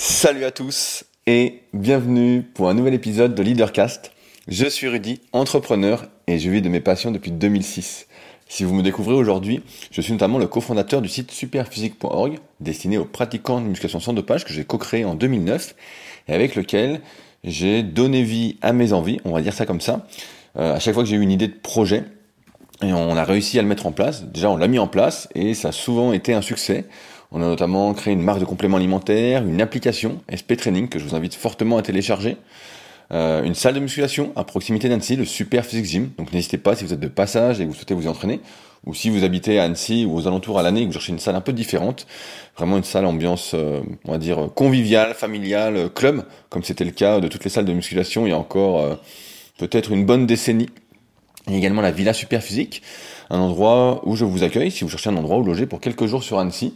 Salut à tous et bienvenue pour un nouvel épisode de Leadercast. Je suis Rudy, entrepreneur et je vis de mes passions depuis 2006. Si vous me découvrez aujourd'hui, je suis notamment le cofondateur du site superphysique.org destiné aux pratiquants de musculation sans dopage que j'ai co-créé en 2009 et avec lequel j'ai donné vie à mes envies, on va dire ça comme ça. Euh, à chaque fois que j'ai eu une idée de projet, et on a réussi à le mettre en place. Déjà, on l'a mis en place et ça a souvent été un succès. On a notamment créé une marque de compléments alimentaires, une application SP Training que je vous invite fortement à télécharger, euh, une salle de musculation à proximité d'Annecy, le Super Physique Gym. Donc n'hésitez pas si vous êtes de passage et que vous souhaitez vous y entraîner, ou si vous habitez à Annecy ou aux alentours à l'année et que vous cherchez une salle un peu différente, vraiment une salle ambiance, euh, on va dire conviviale, familiale, club, comme c'était le cas de toutes les salles de musculation il y a encore euh, peut-être une bonne décennie. Il y a également la Villa Super Physique, un endroit où je vous accueille si vous cherchez un endroit où loger pour quelques jours sur Annecy.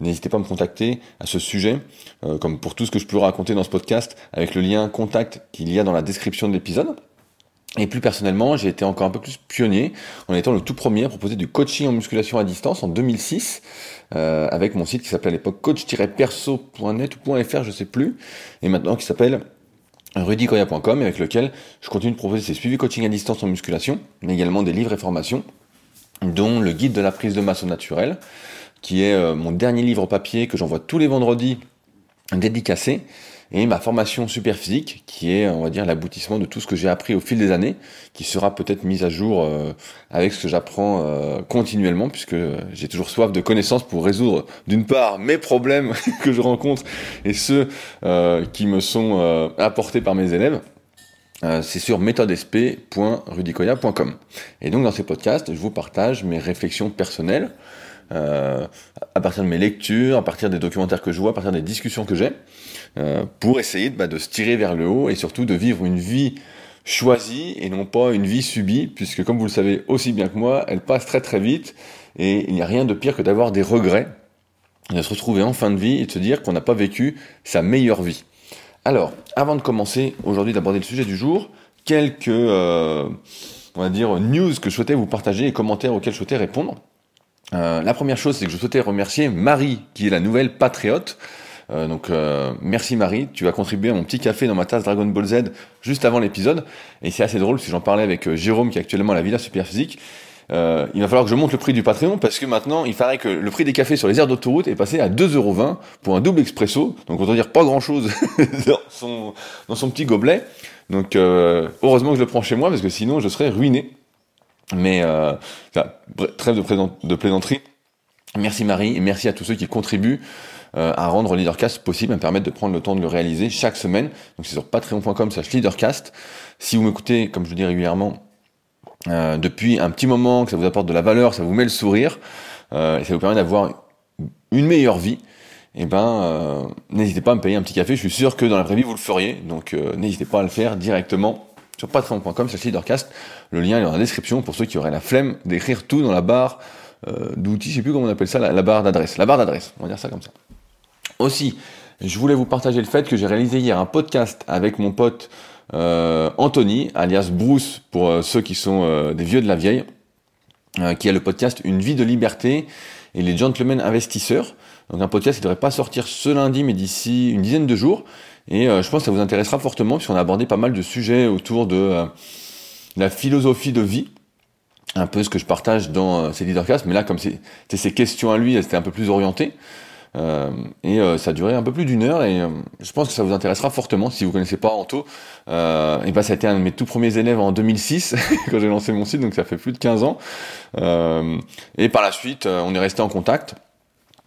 N'hésitez pas à me contacter à ce sujet, euh, comme pour tout ce que je peux raconter dans ce podcast, avec le lien contact qu'il y a dans la description de l'épisode. Et plus personnellement, j'ai été encore un peu plus pionnier en étant le tout premier à proposer du coaching en musculation à distance en 2006, euh, avec mon site qui s'appelait à l'époque coach-perso.net ou .fr, je sais plus, et maintenant qui s'appelle rudykoya.com, avec lequel je continue de proposer ces suivis coaching à distance en musculation, mais également des livres et formations, dont le guide de la prise de masse au naturel, qui est euh, mon dernier livre papier que j'envoie tous les vendredis dédicacé, et ma formation super physique, qui est, on va dire, l'aboutissement de tout ce que j'ai appris au fil des années, qui sera peut-être mise à jour euh, avec ce que j'apprends euh, continuellement, puisque j'ai toujours soif de connaissances pour résoudre, d'une part, mes problèmes que je rencontre et ceux qui me sont apportés par mes élèves. c'est sur méthodesp.rudicoya.com. Et donc dans ces podcasts, je vous partage mes réflexions personnelles, euh, à partir de mes lectures, à partir des documentaires que je vois, à partir des discussions que j'ai, euh, pour essayer bah, de se tirer vers le haut et surtout de vivre une vie choisie et non pas une vie subie, puisque comme vous le savez aussi bien que moi, elle passe très très vite et il n'y a rien de pire que d'avoir des regrets, de se retrouver en fin de vie et de se dire qu'on n'a pas vécu sa meilleure vie. Alors, avant de commencer aujourd'hui d'aborder le sujet du jour, quelques, euh, news que je souhaitais vous partager et commentaires auxquels je souhaitais répondre. Euh, la première chose, c'est que je souhaitais remercier Marie, qui est la nouvelle patriote. Euh, donc euh, merci Marie, tu as contribué à mon petit café dans ma tasse Dragon Ball Z juste avant l'épisode. Et c'est assez drôle, si j'en parlais avec Jérôme, qui est actuellement à la Villa Superphysique. Euh, il va falloir que je monte le prix du Patreon parce que maintenant il paraît que le prix des cafés sur les aires d'autoroute est passé à 2,20€ pour un double expresso. Donc on doit dire pas grand chose dans, son, dans son petit gobelet. Donc heureusement que je le prends chez moi parce que sinon je serais ruiné. Mais euh, trêve de, plaisanterie. Merci Marie et merci à tous ceux qui contribuent euh, à rendre Leadercast possible, à me permettre de prendre le temps de le réaliser chaque semaine. Donc c'est sur patreon.com slash leadercast. Si vous m'écoutez, comme je le dis régulièrement, euh, depuis un petit moment, que ça vous apporte de la valeur, ça vous met le sourire, et ça vous permet d'avoir une meilleure vie, eh ben n'hésitez pas à me payer un petit café, je suis sûr que dans la vraie vie vous le feriez, donc n'hésitez pas à le faire directement sur patreon.com slash leadercast. Le lien est dans la description pour ceux qui auraient la flemme d'écrire tout dans la barre euh, d'outils, je sais plus comment on appelle ça, la, barre d'adresse. La barre d'adresse, on va dire ça comme ça. Aussi, je voulais vous partager le fait que j'ai réalisé hier un podcast avec mon pote euh, Anthony, alias Bruce pour euh, ceux qui sont des vieux de la vieille, qui a le podcast Une vie de liberté et les gentlemen investisseurs. Donc un podcast qui devrait pas sortir ce lundi, mais d'ici une dizaine de jours. Et euh, je pense que ça vous intéressera fortement, puisqu'on a abordé pas mal de sujets autour de euh, la philosophie de vie, un peu ce que je partage dans euh, ces leadercasts, mais là, comme c'est ces questions à lui, c'était un peu plus orienté. Euh, et ça a duré un peu plus d'une heure et je pense que ça vous intéressera fortement si vous connaissez pas Anto. Euh, et ben ça a été un de mes tout premiers élèves en 2006 quand j'ai lancé mon site, donc ça fait plus de 15 ans. et par la suite, on est resté en contact.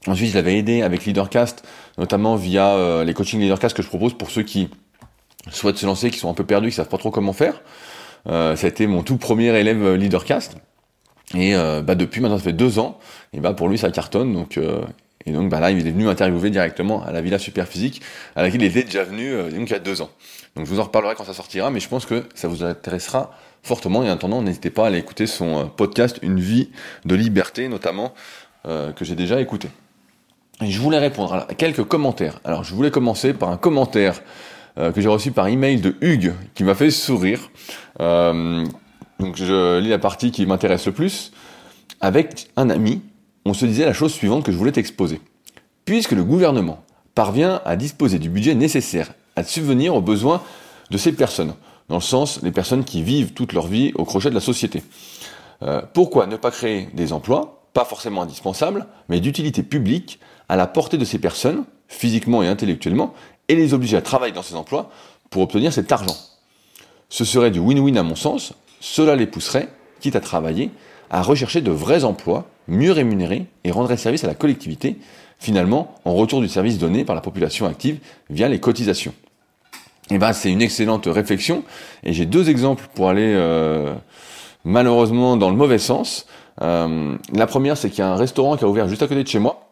Ensuite, je l'avais aidé avec Leadercast, notamment via euh, les coachings Leadercast que je propose pour ceux qui souhaitent se lancer, qui sont un peu perdus, qui savent pas trop comment faire. Euh, ça a été mon tout premier élève euh, Leadercast. Et euh, bah, depuis maintenant, ça fait deux ans. Et bah, pour lui, ça cartonne. Donc, et donc bah, là, il est venu m'interviewer directement à la Villa Superphysique, à laquelle il était déjà venu donc, il y a deux ans. Donc je vous en reparlerai quand ça sortira, mais je pense que ça vous intéressera fortement. Et en attendant, n'hésitez pas à aller écouter son podcast Une vie de liberté, notamment, que j'ai déjà écouté. Je voulais répondre à quelques commentaires. Alors, je voulais commencer par un commentaire euh, que j'ai reçu par email de Hugues, qui m'a fait sourire. Euh, donc, je lis la partie qui m'intéresse le plus. Avec un ami, on se disait la chose suivante que je voulais t'exposer. Puisque le gouvernement parvient à disposer du budget nécessaire à subvenir aux besoins de ces personnes, dans le sens les personnes qui vivent toute leur vie au crochet de la société. Euh, pourquoi ne pas créer des emplois, pas forcément indispensables, mais d'utilité publique, à la portée de ces personnes, physiquement et intellectuellement, et les obliger à travailler dans ces emplois pour obtenir cet argent Ce serait du win-win à mon sens, cela les pousserait, quitte à travailler, à rechercher de vrais emplois, mieux rémunérés, et rendrait service à la collectivité, finalement, en retour du service donné par la population active via les cotisations. Et eh ben, c'est une excellente réflexion, et j'ai deux exemples pour aller euh, malheureusement dans le mauvais sens. Euh, la première, c'est qu'il y a un restaurant qui a ouvert juste à côté de chez moi,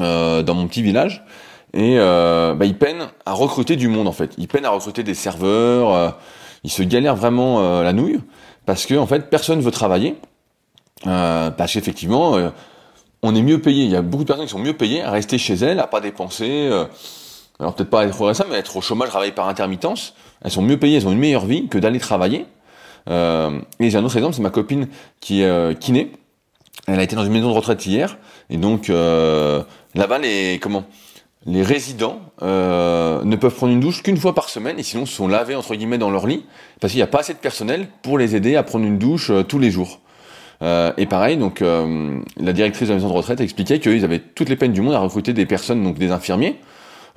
euh, dans mon petit village, et euh, bah, ils peinent à recruter du monde en fait. Ils peinent à recruter des serveurs, euh, ils se galèrent vraiment la nouille, parce que en fait, personne veut travailler, parce qu'effectivement, on est mieux payé. Il y a beaucoup de personnes qui sont mieux payées à rester chez elles, à pas dépenser. alors peut-être pas être au mais être au chômage, travailler par intermittence. Elles sont mieux payées, elles ont une meilleure vie que d'aller travailler. Et j'ai un autre exemple, c'est ma copine qui est euh, kiné. Elle a été dans une maison de retraite hier, et donc là-bas, les comment les résidents euh, ne peuvent prendre une douche qu'une fois par semaine, et sinon se sont lavés entre guillemets dans leur lit, parce qu'il n'y a pas assez de personnel pour les aider à prendre une douche euh, tous les jours. Euh, et pareil, donc la directrice de la maison de retraite expliquait qu'ils avaient toutes les peines du monde à recruter des personnes, donc des infirmiers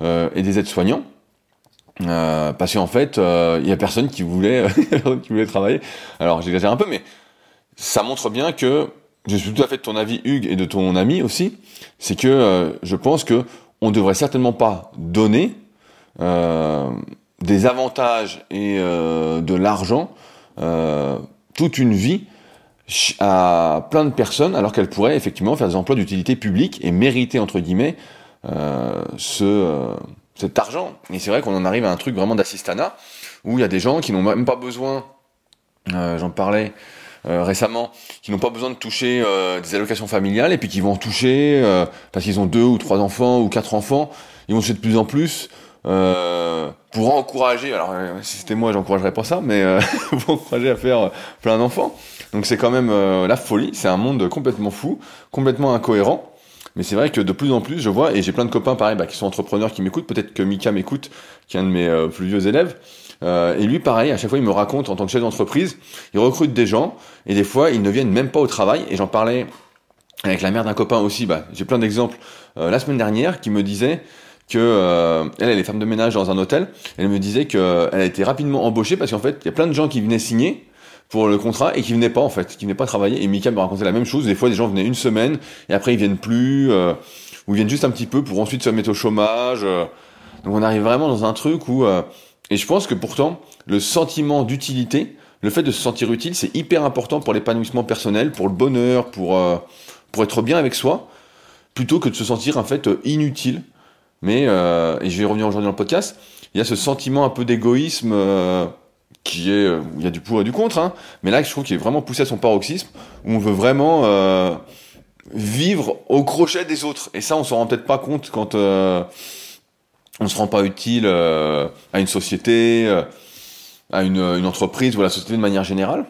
et des aides-soignants, parce qu'en fait, il euh, y a personne qui voulait, qui voulait travailler. Alors j'exagère un peu, mais ça montre bien que je suis tout à fait de ton avis, Hugues, et de ton ami aussi. C'est que euh, je pense que on devrait certainement pas donner euh, des avantages et de l'argent toute une vie à plein de personnes, alors qu'elles pourraient effectivement faire des emplois d'utilité publique et mériter entre guillemets ce cet argent. Et c'est vrai qu'on en arrive à un truc vraiment d'assistanat, où il y a des gens qui n'ont même pas besoin, euh, j'en parlais euh, récemment, qui n'ont pas besoin de toucher euh, des allocations familiales, et puis qui vont toucher, parce qu'ils ont deux ou trois enfants ou quatre enfants, ils vont toucher de plus en plus, pour encourager, alors si c'était moi j'encouragerais pas ça, mais pour encourager à faire plein d'enfants. Donc c'est quand même la folie, c'est un monde complètement fou, complètement incohérent. Mais c'est vrai que de plus en plus, je vois, et j'ai plein de copains pareil, bah, qui sont entrepreneurs qui m'écoutent, peut-être que Mika m'écoute, qui est un de mes euh, plus vieux élèves. Euh, et lui, pareil, à chaque fois, il me raconte en tant que chef d'entreprise, il recrute des gens, et des fois, ils ne viennent même pas au travail. Et j'en parlais avec la mère d'un copain aussi, bah, j'ai plein d'exemples euh, la semaine dernière, qui me disait que elle, elle est femme de ménage dans un hôtel. Elle me disait qu'elle a été rapidement embauchée parce qu'en fait, il y a plein de gens qui venaient signer pour le contrat et qui venaient pas en fait, qui venaient pas travailler. Et Mika me racontait la même chose. Des fois, des gens venaient une semaine et après ils viennent plus, euh, ou ils viennent juste un petit peu pour ensuite se mettre au chômage. Euh. Donc on arrive vraiment dans un truc où euh, et je pense que pourtant le sentiment d'utilité, le fait de se sentir utile, c'est hyper important pour l'épanouissement personnel, pour le bonheur, pour euh, pour être bien avec soi, plutôt que de se sentir en fait inutile. Mais et je vais revenir aujourd'hui dans le podcast. Il y a ce sentiment un peu d'égoïsme qui est, euh, il y a du pour et du contre, hein, mais là je trouve qu'il est vraiment poussé à son paroxysme, où on veut vraiment euh, vivre au crochet des autres. Et ça, on s'en rend peut-être pas compte quand on se rend pas utile euh, à une société, euh, à une, une, entreprise ou à la société de manière générale.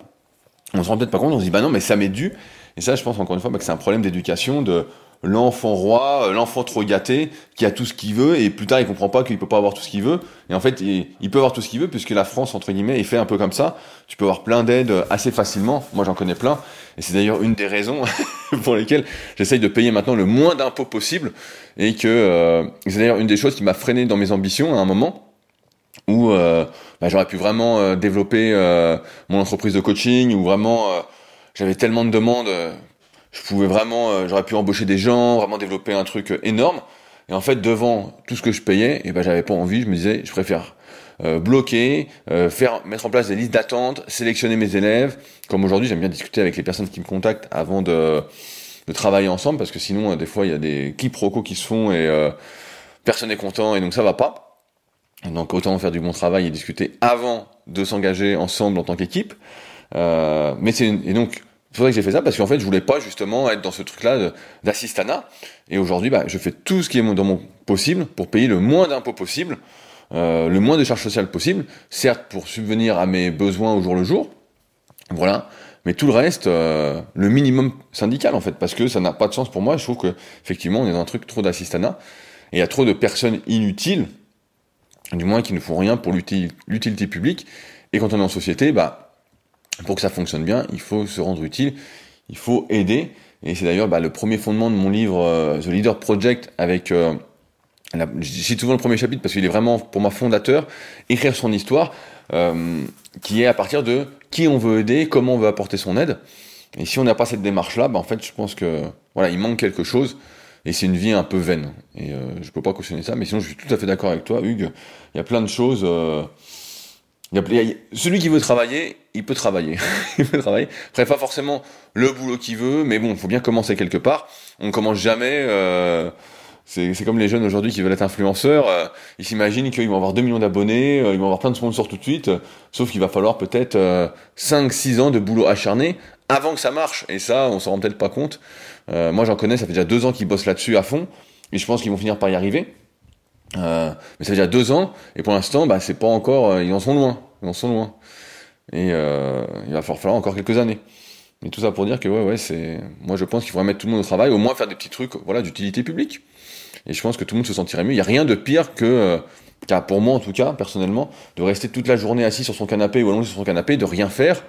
On se rend peut-être pas compte, on se dit bah non, mais ça m'est dû. Et ça, je pense encore une fois bah, que c'est un problème d'éducation de l'enfant roi, euh, l'enfant trop gâté, qui a tout ce qu'il veut, et plus tard il comprend pas qu'il peut pas avoir tout ce qu'il veut. Et en fait, il, peut avoir tout ce qu'il veut, puisque la France, entre guillemets, est fait un peu comme ça. Tu peux avoir plein d'aides assez facilement. Moi, j'en connais plein. Et c'est d'ailleurs une des raisons pour lesquelles j'essaye de payer maintenant le moins d'impôts possible. Et que euh, c'est d'ailleurs une des choses qui m'a freiné dans mes ambitions à un moment où euh, bah, j'aurais pu vraiment euh, développer mon entreprise de coaching, où vraiment j'avais tellement de demandes je pouvais vraiment, euh, j'aurais pu embaucher des gens, vraiment développer un truc euh, énorme. Et en fait, devant tout ce que je payais, et eh ben j'avais pas envie. Je me disais, je préfère euh, bloquer, faire, mettre en place des listes d'attente, sélectionner mes élèves. Comme aujourd'hui, j'aime bien discuter avec les personnes qui me contactent avant de, de travailler ensemble, parce que sinon, des fois, il y a des quiproquos qui se font et personne n'est content, et donc ça va pas. Donc autant faire du bon travail et discuter avant de s'engager ensemble en tant qu'équipe. mais c'est et donc c'est pour ça que j'ai fait ça, parce qu'en fait, je voulais pas justement être dans ce truc-là d'assistanat. Et aujourd'hui, bah, je fais tout ce qui est dans mon possible pour payer le moins d'impôts possible, euh, le moins de charges sociales possible, certes pour subvenir à mes besoins au jour le jour, voilà, mais tout le reste, euh, le minimum syndical en fait, parce que ça n'a pas de sens pour moi. Je trouve que effectivement, on est dans un truc trop d'assistanat. Et il y a trop de personnes inutiles, du moins qui ne font rien pour l'utilité publique. Et quand on est en société, bah, pour que ça fonctionne bien, il faut se rendre utile, il faut aider. Et c'est d'ailleurs bah, le premier fondement de mon livre euh, The Leader Project avec... Euh, je cite souvent le premier chapitre parce qu'il est vraiment pour moi fondateur, écrire son histoire, euh, qui est à partir de qui on veut aider, comment on veut apporter son aide. Et si on n'a pas cette démarche-là, bah, en fait, je pense que voilà, il manque quelque chose. Et c'est une vie un peu vaine. Et euh, je peux pas cautionner ça, mais sinon je suis tout à fait d'accord avec toi, Hugues. Il y a plein de choses. Euh, celui qui veut travailler, il peut travailler. il peut travailler. Après, pas forcément le boulot qu'il veut, mais bon, il faut bien commencer quelque part. On commence jamais. Euh, c'est comme les jeunes aujourd'hui qui veulent être influenceurs. Euh, ils s'imaginent qu'ils vont avoir 2 millions d'abonnés, euh, ils vont avoir plein de sponsors tout de suite. sauf qu'il va falloir peut-être 5-6 ans de boulot acharné avant que ça marche. Et ça, on s'en rend peut-être pas compte. moi, j'en connais, ça fait déjà deux ans qu'ils bossent là-dessus à fond. Et je pense qu'ils vont finir par y arriver. Euh, mais ça fait déjà deux ans, et pour l'instant, bah, c'est pas encore, euh, ils en sont loin, ils en sont loin. Et euh, il va falloir encore quelques années. Et tout ça pour dire que ouais, ouais, c'est, moi je pense qu'il faudrait mettre tout le monde au travail, au moins faire des petits trucs, voilà, d'utilité publique. Et je pense que tout le monde se sentirait mieux. Il y a rien de pire que, car pour moi en tout cas, personnellement, de rester toute la journée assis sur son canapé ou allongé sur son canapé, de rien faire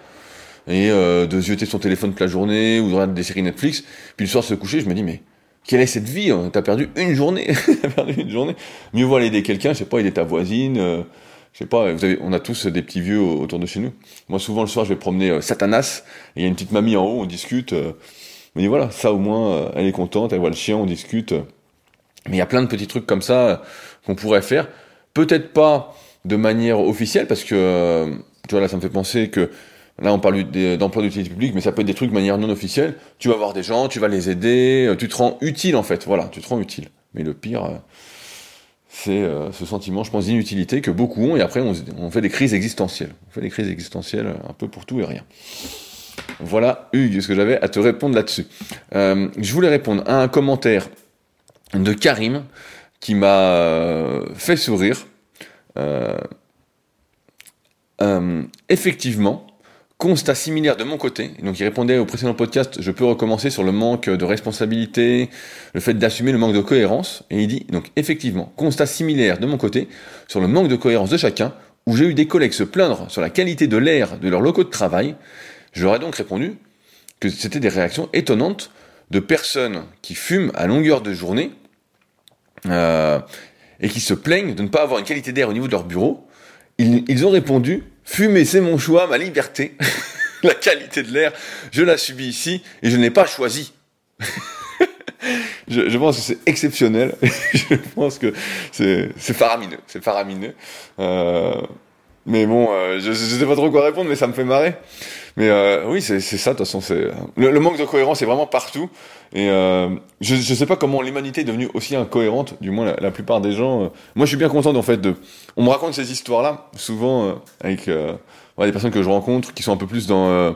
et de zioter son téléphone toute la journée ou de regarder des séries Netflix, puis le soir se coucher, je me dis mais quelle est cette vie hein? T'as perdu une journée. T'as perdu une journée. Mieux vaut aller aider quelqu'un, je sais pas, aider ta voisine. Euh, je sais pas, vous avez, on a tous des petits vieux autour de chez nous. Moi, souvent, le soir, je vais promener euh, Satanas, et il y a une petite mamie en haut, on discute. Euh, mais voilà, ça au moins, euh, elle est contente, elle voit le chien, on discute. Mais il y a plein de petits trucs comme ça qu'on pourrait faire. Peut-être pas de manière officielle, parce que, tu vois, là, ça me fait penser que Là, on parle d'emploi d'utilité publique, mais ça peut être des trucs de manière non officielle. Tu vas voir des gens, tu vas les aider, euh, tu te rends utile en fait. Voilà, tu te rends utile. Mais le pire, euh, c'est euh, ce sentiment, je pense, d'inutilité que beaucoup ont, et après on, fait des crises existentielles. On fait des crises existentielles un peu pour tout et rien. Voilà, Hugues, ce que j'avais à te répondre là-dessus. je voulais répondre à un commentaire de Karim qui m'a fait sourire. effectivement, Constat similaire de mon côté, donc il répondait au précédent podcast, je peux recommencer sur le manque de responsabilité, le fait d'assumer le manque de cohérence, et il dit, donc effectivement, constat similaire de mon côté sur le manque de cohérence de chacun, où j'ai eu des collègues se plaindre sur la qualité de l'air de leurs locaux de travail, je leur ai donc répondu que c'était des réactions étonnantes de personnes qui fument à longueur de journée, euh, et qui se plaignent de ne pas avoir une qualité d'air au niveau de leur bureau, ils ont répondu Fumer, c'est mon choix, ma liberté. la qualité de l'air, je la subis ici et je n'ai pas choisi. je, pense que c'est exceptionnel. je pense que c'est faramineux. C'est faramineux. Euh, mais bon, euh, je, ne sais pas trop quoi répondre, mais ça me fait marrer. Mais euh, oui, c'est ça, de toute façon. c'est le, manque de cohérence est vraiment partout. Et euh, je ne sais pas comment l'humanité est devenue aussi incohérente, du moins la, plupart des gens. Euh. moi, je suis bien content, en fait, de... On me raconte ces histoires-là, souvent euh, avec des personnes que je rencontre, qui sont un peu plus dans,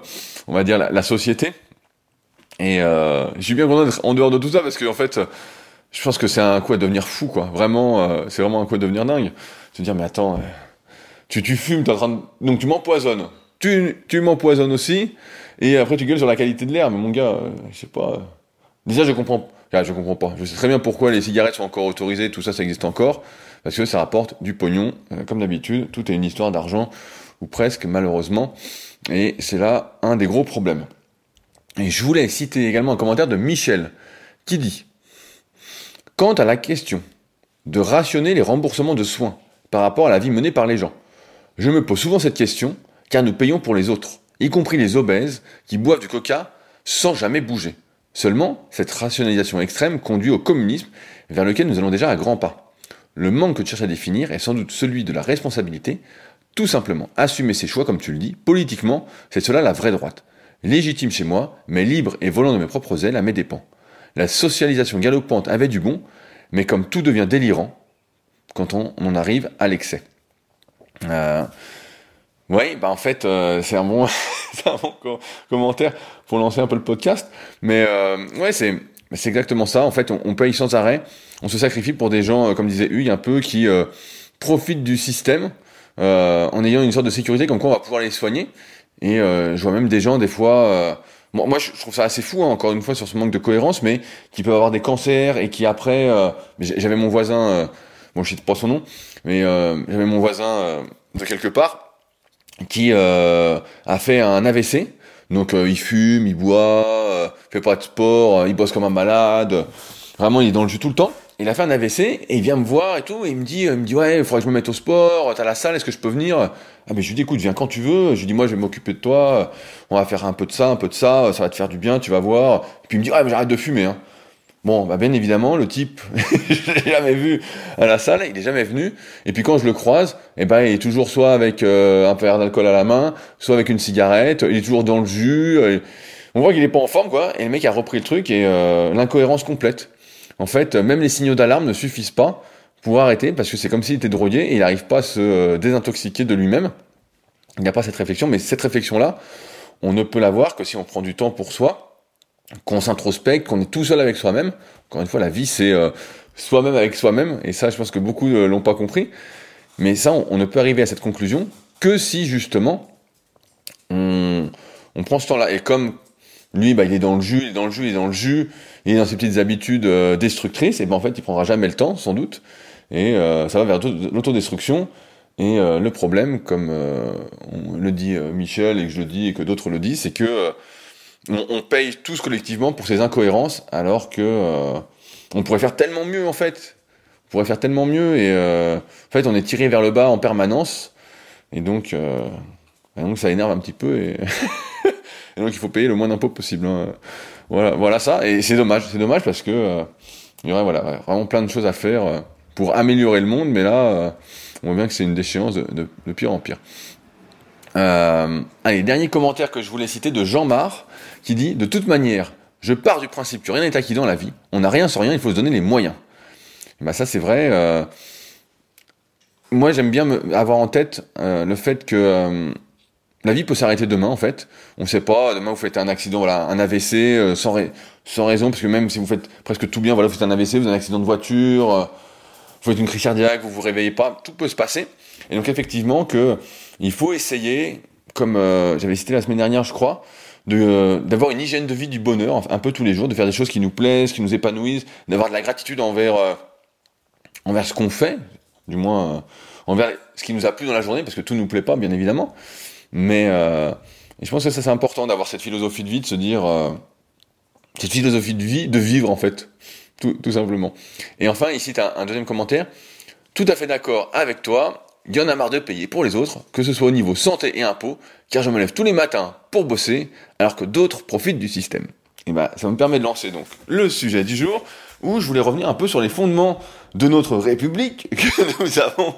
on va dire, la, société. Et je suis bien content d'être en dehors de tout ça, parce que, en fait, je pense que c'est un coup à devenir fou, quoi. Vraiment, c'est vraiment un coup à devenir dingue. Se dire, mais attends, tu, tu fumes, es en train de... donc tu m'empoisonnes tu, m'empoisonnes aussi, et après tu gueules sur la qualité de l'air. Mais mon gars, euh, je sais pas. Déjà, je comprends. je comprends pas. Je sais très bien pourquoi les cigarettes sont encore autorisées, tout ça, ça existe encore, parce que ça rapporte du pognon, euh, comme d'habitude. Tout est une histoire d'argent, ou presque, malheureusement. Et c'est là un des gros problèmes. Et je voulais citer également un commentaire de Michel, qui dit Quant à la question de rationner les remboursements de soins par rapport à la vie menée par les gens, je me pose souvent cette question car nous payons pour les autres, y compris les obèses qui boivent du coca sans jamais bouger. Seulement, cette rationalisation extrême conduit au communisme vers lequel nous allons déjà à grands pas. Le manque que tu cherches à définir est sans doute celui de la responsabilité, tout simplement assumer ses choix comme tu le dis, politiquement, c'est cela la vraie droite. Légitime chez moi, mais libre et volant de mes propres ailes à mes dépens. La socialisation galopante avait du bon, mais comme tout devient délirant, quand on en arrive à l'excès. Euh, oui, bah en fait, euh, c'est un bon, un bon commentaire pour lancer un peu le podcast. Mais euh, ouais, c'est c'est exactement ça. En fait, on, paye sans arrêt, on se sacrifie pour des gens, euh, comme disait Hugues, un peu qui euh, profitent du système en ayant une sorte de sécurité, comme quoi on va pouvoir les soigner. Et je vois même des gens des fois moi, je trouve ça assez fou, hein, encore une fois, sur ce manque de cohérence, mais qui peuvent avoir des cancers et qui après, euh, j'avais mon voisin, euh, bon, je cite pas son nom, mais euh, j'avais mon voisin de quelque part qui a fait un AVC. Donc il fume, il boit, fait pas de sport, il bosse comme un malade. Vraiment, il est dans le jus tout le temps il a fait un AVC et il vient me voir et tout il me dit, il me dit ouais, il faudrait que je me mette au sport, t'as la salle, est-ce que je peux venir? Ah mais je lui dis écoute, viens quand tu veux. Je lui dis moi je vais m'occuper de toi, on va faire un peu de ça, un peu de ça, ça va te faire du bien, tu vas voir. Et puis il me dit ouais mais j'arrête de fumer. Hein. Bon, bah bien évidemment, le type, je l'ai jamais vu à la salle, il est jamais venu. Et puis quand je le croise, eh ben il est toujours soit avec euh, un verre d'alcool à la main, soit avec une cigarette. Il est toujours dans le jus. on voit qu'il est pas en forme quoi. Et le mec a repris le truc et euh, l'incohérence complète. En fait, même les signaux d'alarme ne suffisent pas pour arrêter, parce que c'est comme s'il était drogué et il n'arrive pas à se euh, désintoxiquer de lui-même. Il n'y a pas cette réflexion, mais cette réflexion-là, on ne peut l'avoir que si on prend du temps pour soi, qu'on s'introspecte, qu'on est tout seul avec soi-même. Encore une fois, la vie, c'est euh, soi-même avec soi-même, et ça, je pense que beaucoup ne l'ont pas compris. Mais ça, on, ne peut arriver à cette conclusion que si, justement, on, prend ce temps-là. Et comme lui, bah, il est dans le jus, il est dans le jus, il est dans le jus, il est dans ses petites habitudes euh, destructrices, et ben en fait, il prendra jamais le temps, sans doute, et euh, ça va vers l'autodestruction. Et euh, le problème, comme le dit Michel et que je le dis et que d'autres le disent, c'est que on, paye tous collectivement pour ces incohérences, alors que on pourrait faire tellement mieux en fait. On pourrait faire tellement mieux, et en fait, on est tiré vers le bas en permanence, et donc, donc ça énerve un petit peu. Et donc il faut payer le moins d'impôts possible. Hein. Voilà, ça. Et c'est dommage, c'est dommage parce que euh, il y aurait voilà, vraiment plein de choses à faire euh, pour améliorer le monde, mais là, euh, on voit bien que c'est une déchéance de, de, pire en pire. allez, dernier commentaire que je voulais citer de Jean Mar, qui dit De toute manière, je pars du principe que rien n'est acquis dans la vie. On n'a rien sans rien, il faut se donner les moyens. bah ça, c'est vrai. moi, j'aime bien avoir en tête le fait que la vie peut s'arrêter demain en fait. On sait pas. Demain vous faites un accident, voilà, un AVC euh, sans, raison, parce que même si vous faites presque tout bien, voilà, vous faites un AVC, vous avez un accident de voiture, euh, vous faites une crise cardiaque, vous vous réveillez pas, tout peut se passer. Et donc effectivement que il faut essayer, comme euh, j'avais cité la semaine dernière, je crois, de d'avoir une hygiène de vie du bonheur, un peu tous les jours, de faire des choses qui nous plaisent, qui nous épanouissent, d'avoir de la gratitude envers envers ce qu'on fait, du moins envers ce qui nous a plu dans la journée, parce que tout nous plaît pas, bien évidemment. Mais euh, je pense que ça c'est important d'avoir cette philosophie de vie, de se dire euh, cette philosophie de vie, de vivre en fait, tout, tout simplement. Et enfin ici tu as un deuxième commentaire. Tout à fait d'accord avec toi. Il y en a marre de payer pour les autres, que ce soit au niveau santé et impôts, car je me lève tous les matins pour bosser, alors que d'autres profitent du système. Et ben, ça me permet de lancer donc le sujet du jour, où je voulais revenir un peu sur les fondements de notre République que nous avons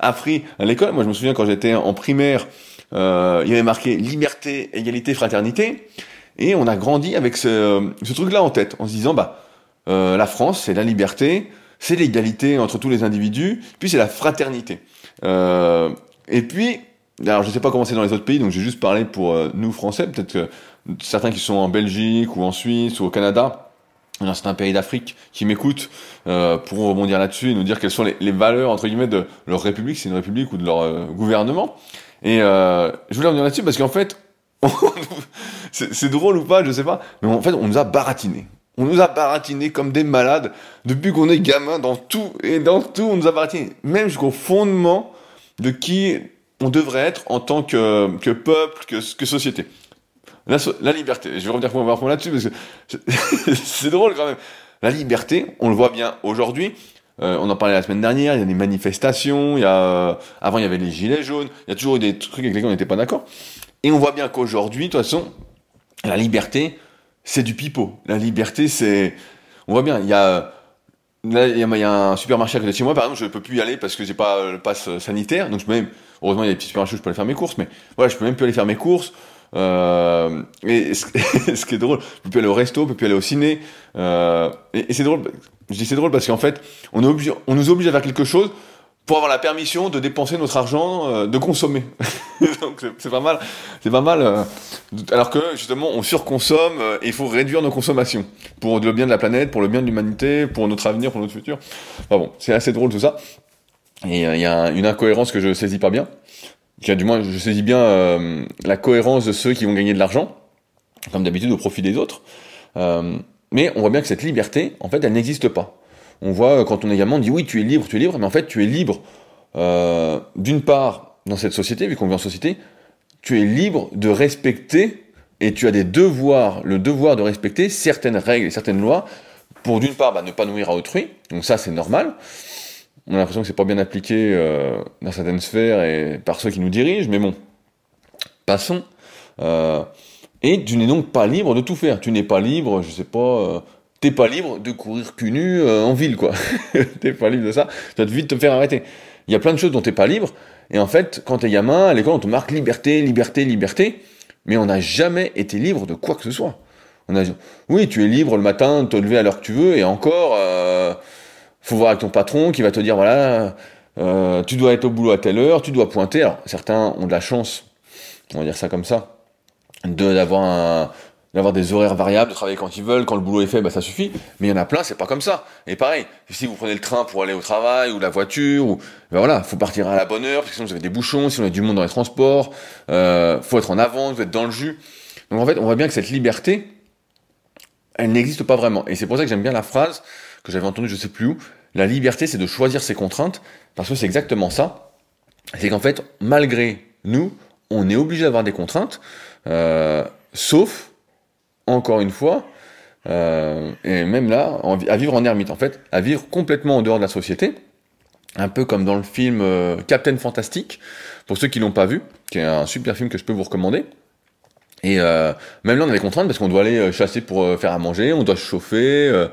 appris à l'école. Moi, je me souviens quand j'étais en primaire, euh, il y avait marqué liberté, égalité, fraternité, et on a grandi avec ce, ce truc-là en tête, en se disant bah euh, la France, c'est la liberté, c'est l'égalité entre tous les individus, puis c'est la fraternité. Euh, et puis, alors je sais pas comment c'est dans les autres pays, donc je vais juste parler pour euh, nous Français, peut-être que certains qui sont en Belgique ou en Suisse ou au Canada, dans certains pays d'Afrique qui m'écoutent euh, pourront rebondir là-dessus et nous dire quelles sont les, valeurs entre guillemets de leur république, c'est une république ou de leur euh, gouvernement. Et euh, je voulais revenir là-dessus parce qu'en fait, c'est drôle ou pas, je sais pas, mais en fait, on nous a baratiné. On nous a baratiné comme des malades depuis qu'on est gamin dans tout et dans tout, on nous a baratiné, même jusqu'au fondement de qui on devrait être en tant que, que peuple, que, société. La, liberté, je vais revenir pour voir là-dessus parce que c'est drôle quand même. La liberté, on le voit bien aujourd'hui, euh, on en parlait la semaine dernière, il y a des manifestations, il y a, euh, avant il y avait les gilets jaunes, il y a toujours eu des trucs avec lesquels on n'était pas d'accord. Et on voit bien qu'aujourd'hui, de toute façon, la liberté, c'est du pipeau. La liberté, c'est, on voit bien, il y a, là, il y, a, un supermarché à côté de chez moi, par exemple, je ne peux plus y aller parce que j'ai pas le pass sanitaire, donc je peux même, heureusement il y a des petits supermarchés où je peux aller faire mes courses, mais voilà, je peux même plus aller faire mes courses. Euh, et ce, qui est drôle, je peux plus aller au resto, je peux plus aller au ciné. Euh, et, c'est drôle, je dis c'est drôle parce qu'en fait, on nous oblige à faire quelque chose pour avoir la permission de dépenser notre argent, euh, de consommer. Donc c'est pas mal, c'est pas mal. Euh, alors que justement, on surconsomme euh, et il faut réduire nos consommations pour le bien de la planète, pour le bien de l'humanité, pour notre avenir, pour notre futur. Enfin bon, c'est assez drôle tout ça. Et il y a une incohérence que je saisis pas bien. du moins, je saisis bien la cohérence de ceux qui vont gagner de l'argent comme d'habitude au profit des autres. Mais on voit bien que cette liberté, en fait, elle n'existe pas. On voit quand on est gamin, on dit oui, tu es libre, tu es libre, mais en fait, tu es libre d'une part dans cette société, vu qu'on vit en société, tu es libre de respecter et tu as des devoirs, le devoir de respecter certaines règles et certaines lois pour d'une part bah, ne pas nuire à autrui, donc ça c'est normal. On a l'impression que c'est pas bien appliqué euh, dans certaines sphères et par ceux qui nous dirigent, mais bon, passons. Euh, et tu n'es donc pas libre de tout faire. Tu n'es pas libre, je sais pas, euh, t'es pas libre de courir cul nu en ville, quoi. t'es pas libre de ça. Tu vas vite te faire arrêter. Il y a plein de choses dont t'es pas libre. Et en fait, quand t'es gamin, à l'école, on te marque liberté, liberté, liberté. Mais on n'a jamais été libre de quoi que ce soit. On a, oui, tu es libre le matin de te lever à l'heure que tu veux, et encore, euh, faut voir avec ton patron qui va te dire voilà, euh, tu dois être au boulot à telle heure, tu dois pointer. Alors, certains ont de la chance, on va dire ça comme ça, d'avoir un, d'avoir des horaires variables, de travailler quand ils veulent, quand le boulot est fait, bah ça suffit. Mais il y en a plein, c'est pas comme ça. Et pareil, si vous prenez le train pour aller au travail, ou la voiture, ou ben voilà, faut partir à la bonne heure, parce que sinon vous avez des bouchons, si on a du monde dans les transports, euh, faut être en avant, vous êtes dans le jus. Donc en fait, on voit bien que cette liberté, elle n'existe pas vraiment. Et c'est pour ça que j'aime bien la phrase que j'avais entendue, je sais plus où. La liberté, c'est de choisir ses contraintes, parce que c'est exactement ça. C'est qu'en fait, malgré nous, on est obligé d'avoir des contraintes, euh, sauf, encore une fois, euh, et même là, à vivre en ermite, en fait, à vivre complètement en dehors de la société, un peu comme dans le film euh, Captain Fantastic, pour ceux qui l'ont pas vu, qui est un super film que je peux vous recommander. Et euh, même là, on a des contraintes parce qu'on doit aller chasser pour faire à manger, on doit se chauffer,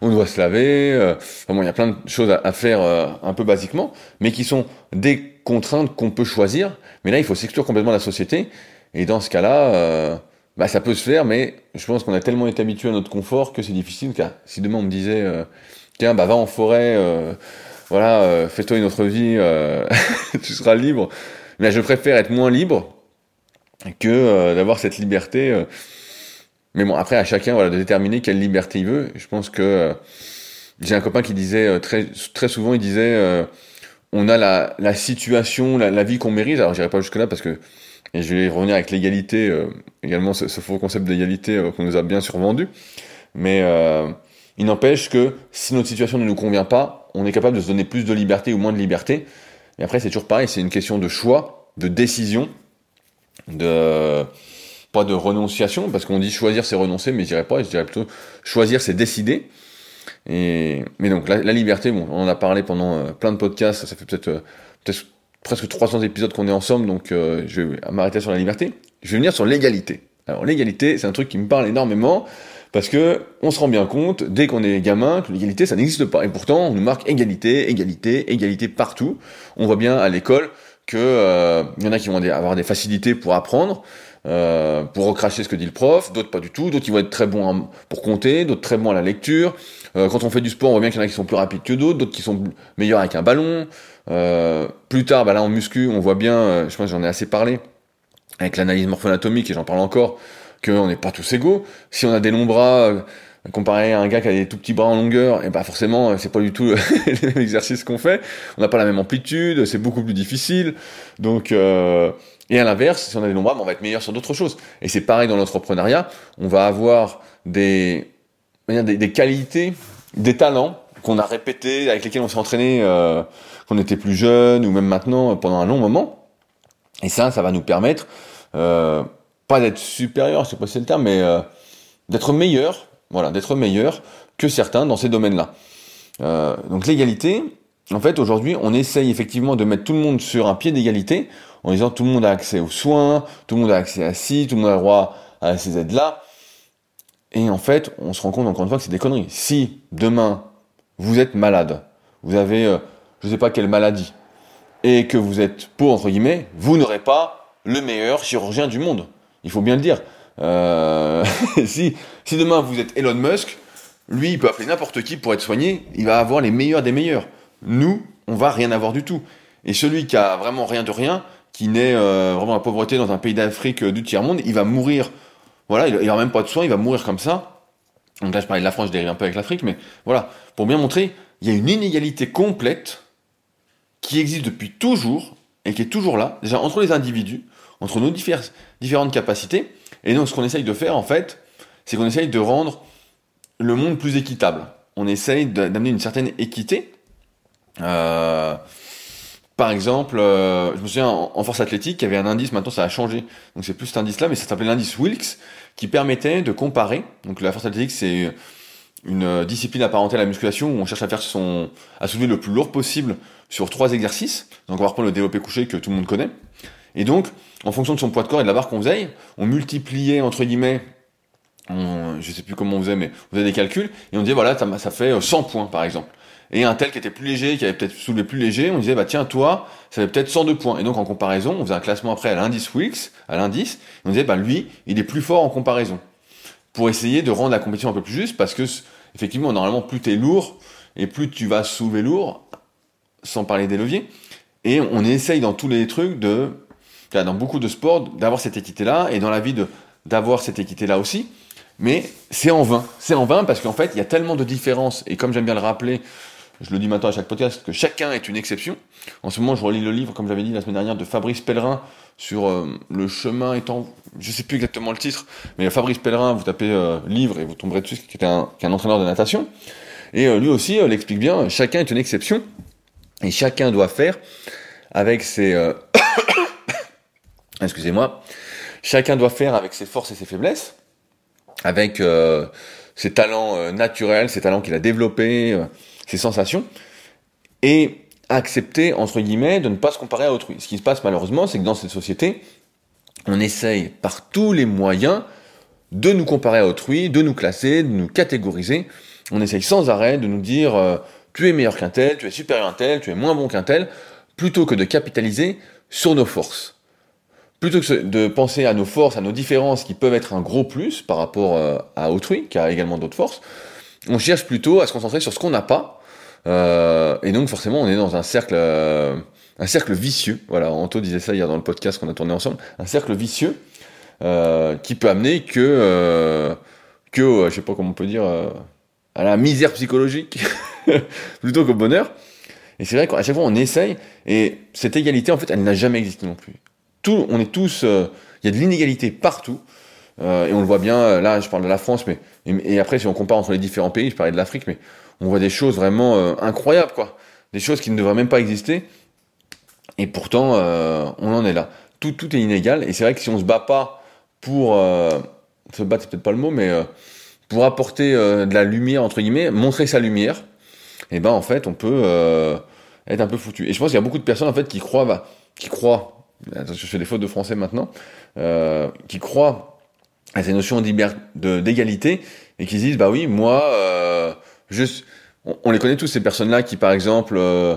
on doit se laver. Enfin bon, il y a plein de choses à, faire un peu basiquement, mais qui sont des contraintes qu'on peut choisir. Mais là, il faut s'exclure complètement de la société. Et dans ce cas-là, bah, ça peut se faire, mais je pense qu'on a tellement été habitué à notre confort que c'est difficile. Car si demain on me disait, tiens, bah va en forêt, voilà, fais-toi une autre vie, tu seras libre. Mais je préfère être moins libre que euh, d'avoir cette liberté. Euh. Mais bon, après, à chacun voilà, de déterminer quelle liberté il veut. Je pense que euh, j'ai un copain qui disait très, très souvent, il disait on a la, la situation, la, la vie qu'on mérite. Alors, j'irai pas jusque-là parce que et je vais revenir avec l'égalité, également ce, ce, faux concept d'égalité qu'on nous a bien survendu. Mais il n'empêche que si notre situation ne nous convient pas, on est capable de se donner plus de liberté ou moins de liberté. Et après, c'est toujours pareil, c'est une question de choix, de décision de pas de renonciation, parce qu'on dit choisir c'est renoncer, mais je dirais pas, je dirais plutôt choisir c'est décider. Et, mais donc la, liberté, bon, on en a parlé pendant euh, plein de podcasts, ça fait peut-être euh, peut presque 300 épisodes qu'on est ensemble, donc euh, je vais m'arrêter sur la liberté. Je vais venir sur l'égalité. Alors l'égalité, c'est un truc qui me parle énormément, parce que on se rend bien compte, dès qu'on est gamin, que l'égalité, ça n'existe pas. Et pourtant, on nous marque égalité, égalité, égalité partout. On voit bien à l'école, que euh, il y en a qui vont avoir des facilités pour apprendre, euh, pour recracher ce que dit le prof, d'autres pas du tout, d'autres qui vont être très bons pour compter, d'autres très bons à la lecture. Euh, quand on fait du sport, on voit bien qu'il y en a qui sont plus rapides que d'autres, d'autres qui sont meilleurs avec un ballon. Euh, plus tard, bah là en muscu, on voit bien, euh, je pense que j'en ai assez parlé, avec l'analyse morpho-anatomique, et j'en parle encore, qu'on n'est pas tous égaux. Si on a des longs bras, comparé à un gars qui a des tout petits bras en longueur, et bah forcément, c'est pas du tout l'exercice qu'on fait. On n'a pas la même amplitude, c'est beaucoup plus difficile. Donc, et à l'inverse, si on a des longs bras, on va être meilleur sur d'autres choses. Et c'est pareil dans l'entrepreneuriat. On va avoir des, des, des qualités, des talents qu'on a répétés, avec lesquels on s'est entraîné euh, quand on était plus jeune ou même maintenant pendant un long moment. Et ça, ça va nous permettre euh, pas d'être supérieur, je sais pas si c'est le terme, mais euh, d'être meilleur voilà, d'être meilleur que certains dans ces domaines-là. Euh, donc l'égalité, en fait, aujourd'hui, on essaye effectivement de mettre tout le monde sur un pied d'égalité, en disant tout le monde a accès aux soins, tout le monde a accès à ci, tout le monde a droit à ces aides-là. Et en fait, on se rend compte encore une fois que c'est des conneries. Si demain vous êtes malade, vous avez, euh, je sais pas quelle maladie, et que vous êtes pauvre entre guillemets, vous n'aurez pas le meilleur chirurgien du monde. Il faut bien le dire. Euh, si, demain vous êtes Elon Musk, lui, il peut appeler n'importe qui pour être soigné, il va avoir les meilleurs des meilleurs. Nous, on va rien avoir du tout. Et celui qui a vraiment rien de rien, qui naît euh, vraiment la pauvreté dans un pays d'Afrique du tiers-monde, il va mourir. Voilà, il n'aura même pas de soins, il va mourir comme ça. Donc là, je parlais de la France, je dérive un peu avec l'Afrique, mais voilà, pour bien montrer, il y a une inégalité complète qui existe depuis toujours et qui est toujours là, déjà entre les individus, entre nos différentes capacités, Et donc, ce qu'on essaye de faire, en fait, c'est qu'on essaye de rendre le monde plus équitable. On essaye d'amener une certaine équité. Euh, par exemple, euh, je me souviens en, force athlétique, il y avait un indice, maintenant ça a changé. Donc c'est plus cet indice-là, mais ça s'appelait l'indice Wilks, qui permettait de comparer. Donc la force athlétique, c'est une discipline apparentée à la musculation où on cherche à faire son, à soulever le plus lourd possible sur trois exercices. Donc on va reprendre le développé couché que tout le monde connaît. Et donc, en fonction de son poids de corps et de la barre qu'on faisait, on multipliait entre guillemets, on, je sais plus comment on faisait, mais on faisait des calculs et on disait voilà, ça, ça fait 100 points par exemple et un tel qui était plus léger, qui avait peut-être soulevé plus léger, on disait bah tiens toi, ça fait peut-être 102 points. Et donc en comparaison, on faisait un classement après à l'indice Wilks, à l'indice, on disait bah lui, il est plus fort en comparaison. Pour essayer de rendre la compétition un peu plus juste, parce que effectivement normalement plus tu es lourd et plus tu vas soulever lourd, sans parler des leviers. Et on essaye dans tous les trucs de, dans beaucoup de sports, d'avoir cette équité-là, et dans la vie d'avoir cette équité-là aussi. Mais c'est en vain. C'est en vain parce qu'en fait, il y a tellement de différences. Et comme j'aime bien le rappeler, je le dis maintenant à chaque podcast, que chacun est une exception. En ce moment, je relis le livre, comme j'avais dit la semaine dernière, de Fabrice Pellerin sur euh, le chemin étant, je sais plus exactement le titre, mais Fabrice Pellerin, vous tapez euh, livre et vous tomberez dessus, qui est un, qui est un entraîneur de natation. Et euh, lui aussi l'explique bien, chacun est une exception, et chacun doit faire avec ses... Excusez-moi. Chacun doit faire avec ses forces et ses faiblesses, avec ses talents naturels, ses talents qu'il a développés ses sensations, et accepter, entre guillemets, de ne pas se comparer à autrui. Ce qui se passe malheureusement, c'est que dans cette société, on essaye par tous les moyens de nous comparer à autrui, de nous classer, de nous catégoriser. On essaye sans arrêt de nous dire euh, tu es meilleur qu'un tel, tu es supérieur à un tel, tu es moins bon qu'un tel, plutôt que de capitaliser sur nos forces. Plutôt que de penser à nos forces, à nos différences qui peuvent être un gros plus par rapport euh, à autrui, qui a également d'autres forces, on cherche plutôt à se concentrer sur ce qu'on n'a pas. Euh, et donc forcément, on est dans un cercle, euh, un cercle vicieux. Voilà, Anto disait ça hier dans le podcast qu'on a tourné ensemble. Un cercle vicieux euh, qui peut amener que, que, je sais pas comment on peut dire, à la misère psychologique plutôt qu'au bonheur. Et c'est vrai qu'à chaque fois on essaye, et cette égalité, en fait, elle n'a jamais existé non plus. Tout, on est tous, il y a de l'inégalité partout. Et on le voit bien, là je parle de la France, mais et, après si on compare entre les différents pays, je parlais de l'Afrique, mais on voit des choses vraiment euh, incroyables, quoi. Des choses qui ne devraient même pas exister. Et pourtant, on en est là. Tout, tout est inégal. Et c'est vrai que si on se bat pas pour... se battre, c'est peut-être pas le mot, mais pour apporter de la lumière, entre guillemets, montrer sa lumière, et eh ben en fait, on peut être un peu foutu. Et je pense qu'il y a beaucoup de personnes en fait qui croient, bah, qui croient, je fais des fautes de français maintenant, qui croient à ces notions d'égalité et qui se disent bah oui moi euh, on, les connaît tous ces personnes là qui par exemple euh,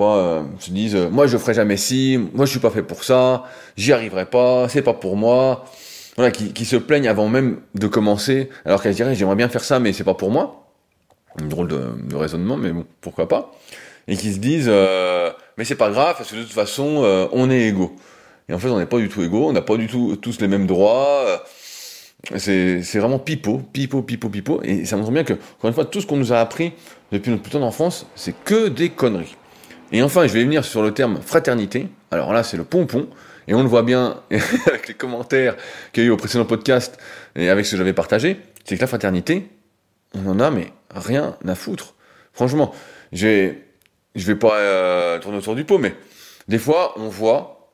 euh, se disent moi je ferai jamais ci moi je suis pas fait pour ça j'y arriverai pas c'est pas pour moi. Voilà qui, qui, se plaignent avant même de commencer alors qu'elles diraient j'aimerais bien faire ça mais c'est pas pour moi. Une drôle de, de, raisonnement mais bon pourquoi pas. Et qui se disent euh, mais c'est pas grave parce que de toute façon euh, on est égaux. Et en fait on n'est pas du tout égaux on n'a pas du tout tous les mêmes droits c'est vraiment pipeau, pipeau, pipeau, pipeau. Et ça montre bien que, encore une fois, tout ce qu'on nous a appris depuis notre putain d'enfance, c'est que des conneries. Et enfin, je vais venir sur le terme fraternité. Alors là, c'est le pompon. Et on le voit bien avec les commentaires qu'il y a eu au précédent podcast et avec ce que j'avais partagé. C'est que la fraternité, on en a, mais rien à foutre. Franchement, je vais pas euh, tourner autour du pot, mais des fois, on voit,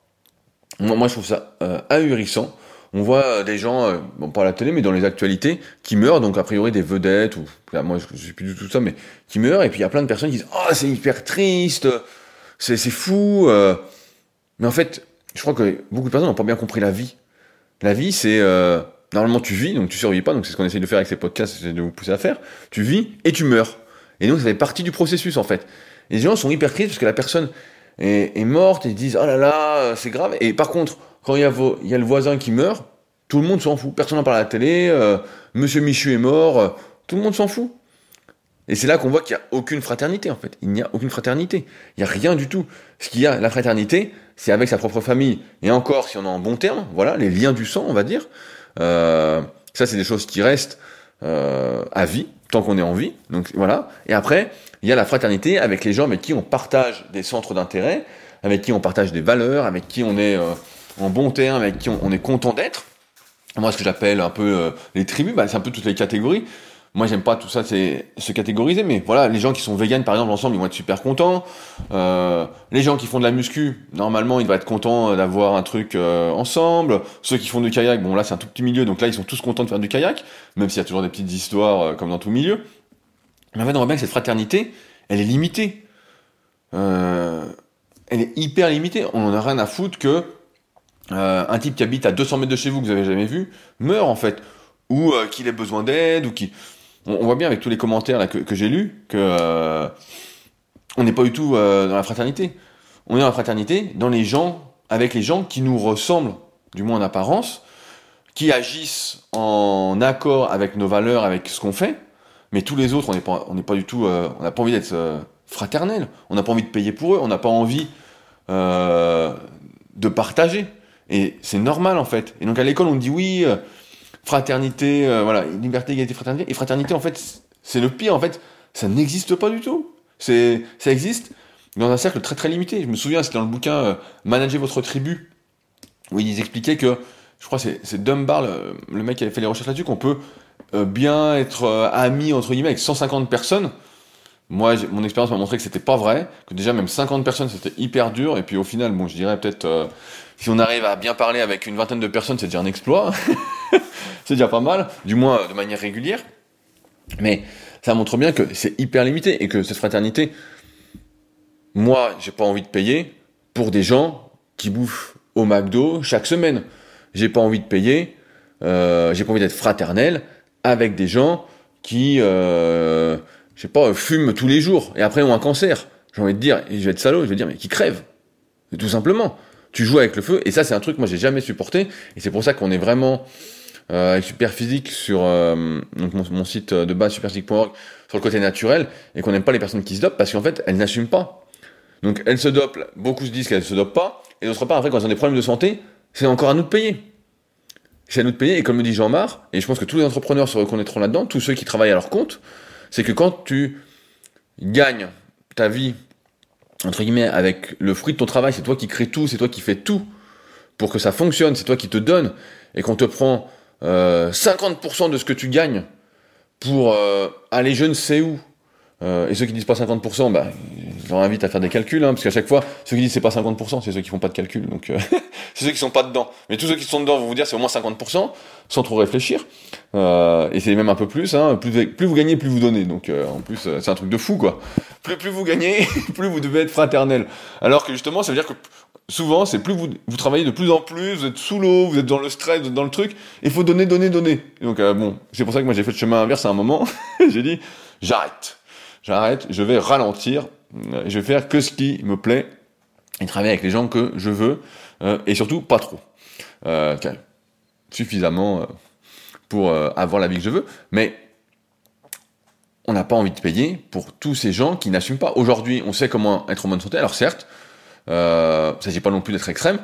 moi, je trouve ça euh, ahurissant on voit euh, des gens, euh, bon pas à la télé, mais dans les actualités, qui meurent, donc a priori des vedettes, ou moi je, sais plus du tout ça, mais qui meurent, et puis il y a plein de personnes qui disent Oh, c'est hyper triste, c'est fou. Euh. Mais en fait, je crois que beaucoup de personnes n'ont pas bien compris la vie. La vie, c'est. normalement, tu vis, donc tu survis pas, donc c'est ce qu'on essaie de faire avec ces podcasts, c'est de vous pousser à faire. Tu vis et tu meurs. Et donc ça fait partie du processus en fait. Les gens sont hyper tristes parce que la personne est, est morte et ils disent Oh là là, c'est grave. Et par contre, quand il y, y a le voisin qui meurt, tout le monde s'en fout. Personne n'en parle à la télé, euh, Monsieur Michu est mort, euh, tout le monde s'en fout. Et c'est là qu'on voit qu'il n'y a aucune fraternité, en fait. Il n'y a aucune fraternité. Il n'y a rien du tout. Ce qu'il y a, la fraternité, c'est avec sa propre famille. Et encore, si on est en bon terme, voilà, les liens du sang, on va dire. Euh, ça, c'est des choses qui restent à vie, tant qu'on est en vie. Donc voilà. Et après, il y a la fraternité avec les gens avec qui on partage des centres d'intérêt, avec qui on partage des valeurs, avec qui on est en bon terme, avec qui on, est content d'être. moi ce que j'appelle un peu les tribus, bah, c'est un peu toutes les catégories. Moi, j'aime pas tout ça, c'est se catégoriser, mais voilà, les gens qui sont véganes, par exemple, ensemble, ils vont être super contents. Euh, les gens qui font de la muscu, normalement, ils vont être contents d'avoir un truc euh, ensemble. Ceux qui font du kayak, bon là, c'est un tout petit milieu, donc là, ils sont tous contents de faire du kayak, même s'il y a toujours des petites histoires euh, comme dans tout milieu. Mais en fait, on voit bien que cette fraternité, elle est limitée. elle est hyper limitée. On en a rien à foutre que un type qui habite à 200 mètres de chez vous que vous avez jamais vu meurt en fait, ou qu'il ait besoin d'aide, ou qui on, voit bien avec tous les commentaires que, j'ai lus que euh, on n'est pas du tout euh, dans la fraternité. On est dans la fraternité dans les gens, avec les gens qui nous ressemblent, du moins en apparence, qui agissent en accord avec nos valeurs, avec ce qu'on fait. Mais tous les autres, on n'est pas, on n'est pas du tout, euh, on n'a pas envie d'être fraternel. On n'a pas envie de payer pour eux. On n'a pas envie de partager. Et c'est normal en fait. Et donc à l'école, on dit oui fraternité, euh, voilà, liberté, égalité, fraternité. Et fraternité, en fait, c'est le pire. En fait, ça n'existe pas du tout. C'est, ça existe dans un cercle très très limité. Je me souviens, c'était dans le bouquin euh, Manager votre tribu, où ils expliquaient que, je crois, c'est, c'est Dunbar, le, mec qui avait fait les recherches là-dessus, qu'on peut euh, bien être ami entre guillemets avec 150 personnes. Moi, mon expérience m'a montré que c'était pas vrai, que déjà même 50 personnes c'était hyper dur, et puis au final, bon, je dirais peut-être si on arrive à bien parler avec une vingtaine de personnes, c'est déjà un exploit. c'est déjà pas mal, du moins de manière régulière. Mais ça montre bien que c'est hyper limité et que cette fraternité, moi, j'ai pas envie de payer pour des gens qui bouffent au McDo chaque semaine. J'ai pas envie de payer, euh, j'ai pas envie d'être fraternel avec des gens qui, euh, je sais pas, fument tous les jours et après ont un cancer. J'ai envie de dire, je vais être salaud, je vais dire, mais qui crèvent. Tout simplement tu joues avec le feu, et ça c'est un truc moi j'ai jamais supporté, et c'est pour ça qu'on est vraiment euh, avec Superphysique sur euh, donc mon, site de base superphysique.org sur le côté naturel, et qu'on n'aime pas les personnes qui se dopent parce qu'en fait elles n'assument pas. Donc elles se dopent, beaucoup se disent qu'elles se dopent pas, et d'autre part après quand elles ont des problèmes de santé, c'est encore à nous de payer. C'est à nous de payer, et comme le dit Jean-Marc, et je pense que tous les entrepreneurs se reconnaîtront là-dedans, tous ceux qui travaillent à leur compte, c'est que quand tu gagnes ta vie entre guillemets, avec le fruit de ton travail, c'est toi qui crée tout, c'est toi qui fais tout pour que ça fonctionne, c'est toi qui te donne, et qu'on te prend euh, 50% de ce que tu gagnes pour euh, aller je ne sais où, euh, et ceux qui disent pas 50%, bah, je leur invite à faire des calculs, hein, parce qu'à chaque fois, ceux qui disent c'est pas 50%, c'est ceux qui font pas de calcul, donc euh, c'est ceux qui sont pas dedans. Mais tous ceux qui sont dedans vont vous dire c'est au moins 50%, sans trop réfléchir. Euh, et c'est même un peu plus, hein, plus, vous gagnez, plus vous donnez. Donc en plus, c'est un truc de fou, quoi. Plus, plus vous gagnez, plus vous devez être fraternel. Alors que justement, ça veut dire que souvent, c'est plus vous, vous travaillez de plus en plus, vous êtes sous l'eau, vous êtes dans le stress, vous êtes dans le truc, il faut donner, donner, donner. donc bon, c'est pour ça que moi j'ai fait le chemin inverse à un moment. j'ai dit, j'arrête j'arrête, je vais ralentir, euh, je vais faire que ce qui me plaît et travailler avec les gens que je veux euh, et surtout pas trop. Euh, suffisamment pour avoir la vie que je veux, mais on n'a pas envie de payer pour tous ces gens qui n'assument pas. Aujourd'hui, on sait comment être en bonne santé. Alors certes, euh, ne s'agit pas non plus d'être extrême.